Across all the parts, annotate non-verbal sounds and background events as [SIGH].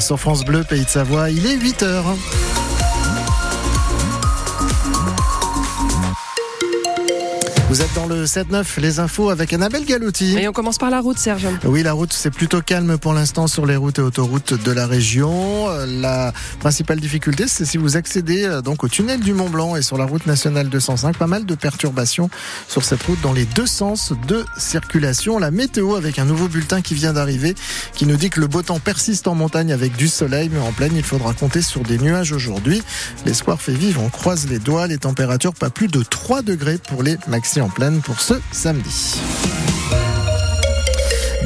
sur France Bleu, Pays de Savoie. Il est 8 heures. Vous êtes dans le 7-9, les infos avec Annabelle Galotti. Et on commence par la route, Serge. Oui, la route, c'est plutôt calme pour l'instant sur les routes et autoroutes de la région. La principale difficulté, c'est si vous accédez euh, donc au tunnel du Mont Blanc et sur la route nationale 205, pas mal de perturbations sur cette route dans les deux sens de circulation. La météo avec un nouveau bulletin qui vient d'arriver qui nous dit que le beau temps persiste en montagne avec du soleil, mais en plaine, il faudra compter sur des nuages aujourd'hui. L'espoir fait vivre, on croise les doigts, les températures pas plus de 3 degrés pour les maxi en pleine pour ce samedi.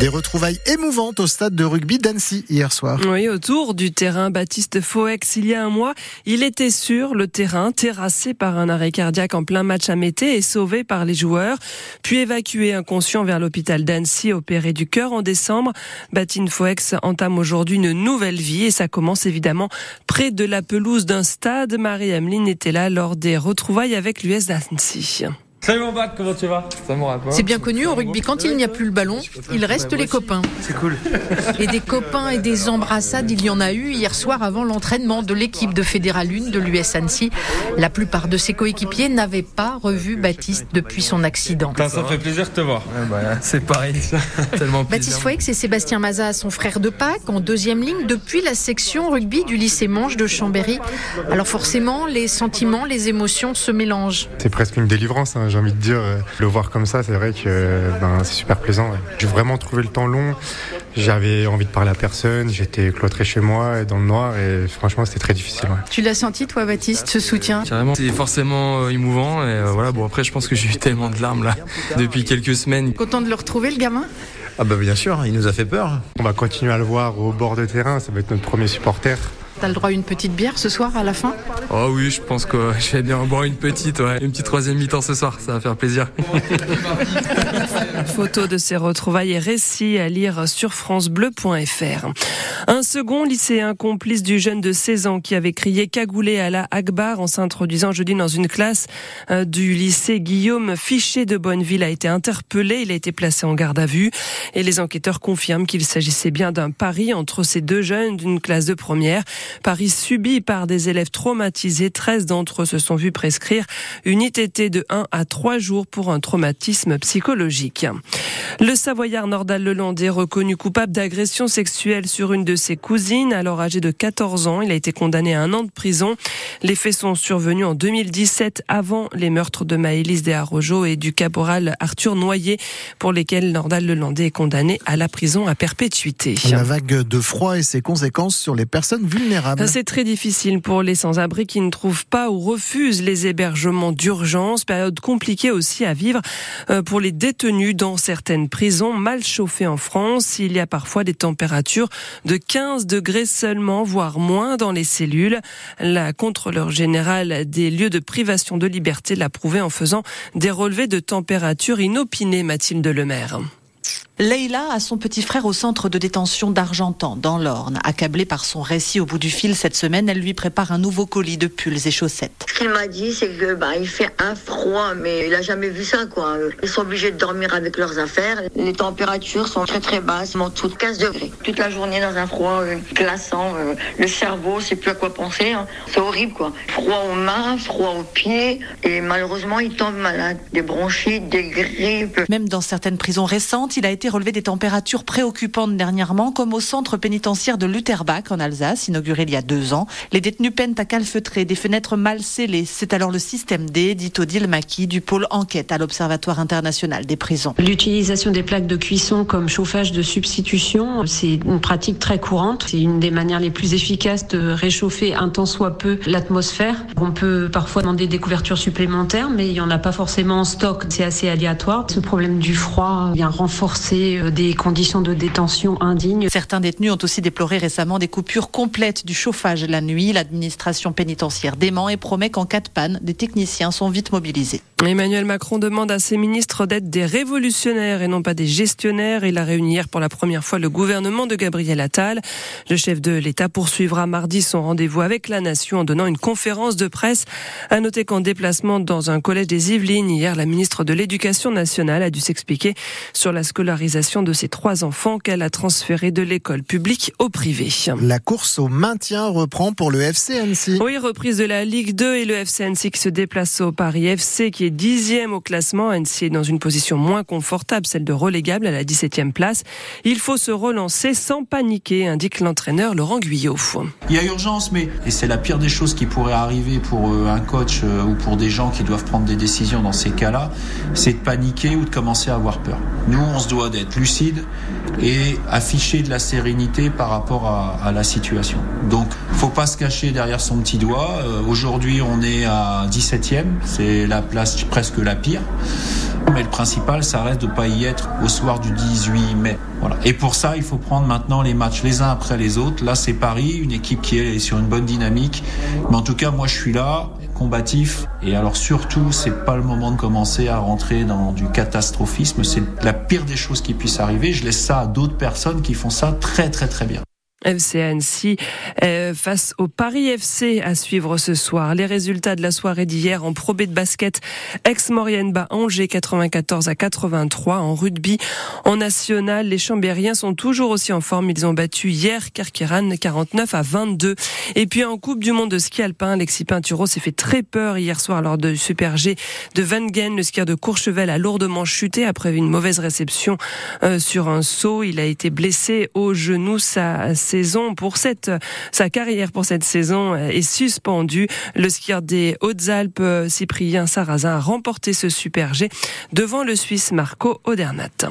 Des retrouvailles émouvantes au stade de rugby d'Annecy hier soir. Oui, autour du terrain Baptiste Fauex, il y a un mois, il était sur le terrain, terrassé par un arrêt cardiaque en plein match à Mété et sauvé par les joueurs, puis évacué inconscient vers l'hôpital d'Annecy, opéré du cœur en décembre. Baptiste Fauex entame aujourd'hui une nouvelle vie et ça commence évidemment près de la pelouse d'un stade. Marie-Ameline était là lors des retrouvailles avec l'US d'Annecy. Salut mon bac, comment tu vas? Ça C'est bien connu au rugby, quand il n'y a plus le ballon, il reste les copains. C'est cool. [LAUGHS] Et des copains et des embrassades, il y en a eu hier soir avant l'entraînement de l'équipe de Fédéral 1 de l'US Annecy. La plupart de ses coéquipiers n'avaient pas revu Baptiste depuis son accident. ça fait plaisir de te voir. Bah, c'est pareil, [LAUGHS] tellement Baptiste Fouex et Sébastien Maza, son frère de Pâques, en deuxième ligne depuis la section rugby du lycée Manche de Chambéry. Alors forcément, les sentiments, les émotions se mélangent. C'est presque une délivrance. Hein j'ai envie de dire. Euh, le voir comme ça, c'est vrai que ben, c'est super plaisant. J'ai vraiment trouvé le temps long. J'avais envie de parler à personne. J'étais cloîtré chez moi dans le noir et franchement, c'était très difficile. Tu l'as senti, toi, Baptiste, ce soutien? Carrément. C'est forcément euh, émouvant. Et euh, voilà, bon, après, je pense que j'ai eu tellement de larmes là [LAUGHS] depuis quelques semaines. Content de le retrouver, le gamin? Ah, bah bien sûr, il nous a fait peur. On va continuer à le voir au bord de terrain. Ça va être notre premier supporter. T'as le droit à une petite bière ce soir à la fin? Oh oui, je pense que [LAUGHS] je vais bien boire une petite, ouais. Une petite troisième mi-temps ce soir, ça va faire plaisir. [LAUGHS] Photo de ces retrouvailles et récits à lire sur francebleu.fr. Un second lycéen complice du jeune de 16 ans qui avait crié cagoulé à la Akbar en s'introduisant jeudi dans une classe euh, du lycée Guillaume Fichet de Bonneville a été interpellé. Il a été placé en garde à vue et les enquêteurs confirment qu'il s'agissait bien d'un pari entre ces deux jeunes d'une classe de première. Paris subi par des élèves traumatisés. 13 d'entre eux se sont vus prescrire une ITT de 1 à 3 jours pour un traumatisme psychologique. Le Savoyard Nordal Lelandais reconnu coupable d'agression sexuelle sur une de ses cousines, alors âgée de 14 ans. Il a été condamné à un an de prison. Les faits sont survenus en 2017 avant les meurtres de Maëlys Desarrojo et du caporal Arthur Noyer pour lesquels Nordal Lelandais est condamné à la prison à perpétuité. La vague de froid et ses conséquences sur les personnes vulnérables c'est très difficile pour les sans-abri qui ne trouvent pas ou refusent les hébergements d'urgence. Période compliquée aussi à vivre euh, pour les détenus dans certaines prisons mal chauffées en France. Il y a parfois des températures de 15 degrés seulement, voire moins dans les cellules. La contrôleur générale des lieux de privation de liberté l'a prouvé en faisant des relevés de température inopinés, Mathilde Lemaire. Leïla a son petit frère au centre de détention d'Argentan, dans l'Orne. Accablée par son récit au bout du fil cette semaine, elle lui prépare un nouveau colis de pulls et chaussettes. Ce qu'il m'a dit, c'est que bah, il fait un froid, mais il a jamais vu ça, quoi. Ils sont obligés de dormir avec leurs affaires. Les températures sont très très basses, en dessous de 15 degrés. Toute la journée dans un froid euh, glaçant. Euh, le cerveau, c'est plus à quoi penser. Hein. C'est horrible, quoi. Froid aux mains, froid aux pieds, et malheureusement, il tombe malade. Des bronchites, des grippes. Même dans certaines prisons récentes, il a été relevé des températures préoccupantes dernièrement, comme au centre pénitentiaire de Lutherbach en Alsace, inauguré il y a deux ans. Les détenus peinent à calfeutrer, des fenêtres mal scellées. C'est alors le système D, dit Odile Maki, du pôle enquête à l'Observatoire international des prisons. L'utilisation des plaques de cuisson comme chauffage de substitution, c'est une pratique très courante. C'est une des manières les plus efficaces de réchauffer un tant soit peu l'atmosphère. On peut parfois demander des couvertures supplémentaires, mais il n'y en a pas forcément en stock. C'est assez aléatoire. Ce problème du froid vient renforcer euh, des conditions de détention indignes. Certains détenus ont aussi déploré récemment des coupures complètes du chauffage la nuit. L'administration pénitentiaire dément et promet qu'en cas de panne, des techniciens sont vite mobilisés. Emmanuel Macron demande à ses ministres d'être des révolutionnaires et non pas des gestionnaires. Il a réuni hier pour la première fois le gouvernement de Gabriel Attal. Le chef de l'État poursuivra mardi son rendez-vous avec la nation en donnant une conférence de presse. À noter qu'en déplacement dans un collège des Yvelines hier, la ministre de l'Éducation nationale a dû s'expliquer sur la scolarité scolarisation de ses trois enfants qu'elle a transférés de l'école publique au privé. La course au maintien reprend pour le FC Annecy. Oui, reprise de la Ligue 2 et le FC Annecy qui se déplace au Paris FC qui est dixième au classement. Annecy est dans une position moins confortable, celle de relégable à la 17e place. Il faut se relancer sans paniquer, indique l'entraîneur Laurent Guyot. Il y a urgence, mais et c'est la pire des choses qui pourrait arriver pour euh, un coach euh, ou pour des gens qui doivent prendre des décisions dans ces cas-là, c'est de paniquer ou de commencer à avoir peur. Nous, on se doit d'être lucide et afficher de la sérénité par rapport à, la situation. Donc, faut pas se cacher derrière son petit doigt. Euh, Aujourd'hui, on est à 17e, c'est la place presque la pire. Mais le principal, ça reste de pas y être au soir du 18 mai. Voilà. Et pour ça, il faut prendre maintenant les matchs les uns après les autres. Là, c'est Paris, une équipe qui est sur une bonne dynamique. Mais en tout cas, moi, je suis là, combatif. Et alors surtout, c'est pas le moment de commencer à rentrer dans du catastrophisme. C'est la pire des choses qui puisse arriver. Je laisse ça à d'autres personnes qui font ça très très très bien. FC euh, face au Paris FC à suivre ce soir. Les résultats de la soirée d'hier en Pro B de basket, ex-Maurienne bat Angers 94 à 83 en rugby. En national, les Chambériens sont toujours aussi en forme. Ils ont battu hier Kerkeran 49 à 22. Et puis en Coupe du Monde de ski alpin, Alexis Pinturo s'est fait très peur hier soir lors de Super G de Vengen. Le skieur de Courchevel a lourdement chuté après une mauvaise réception euh, sur un saut. Il a été blessé au genou. Saison pour cette sa carrière pour cette saison est suspendue. Le skieur des Hautes-Alpes Cyprien Sarrazin a remporté ce super G devant le Suisse Marco Odernat.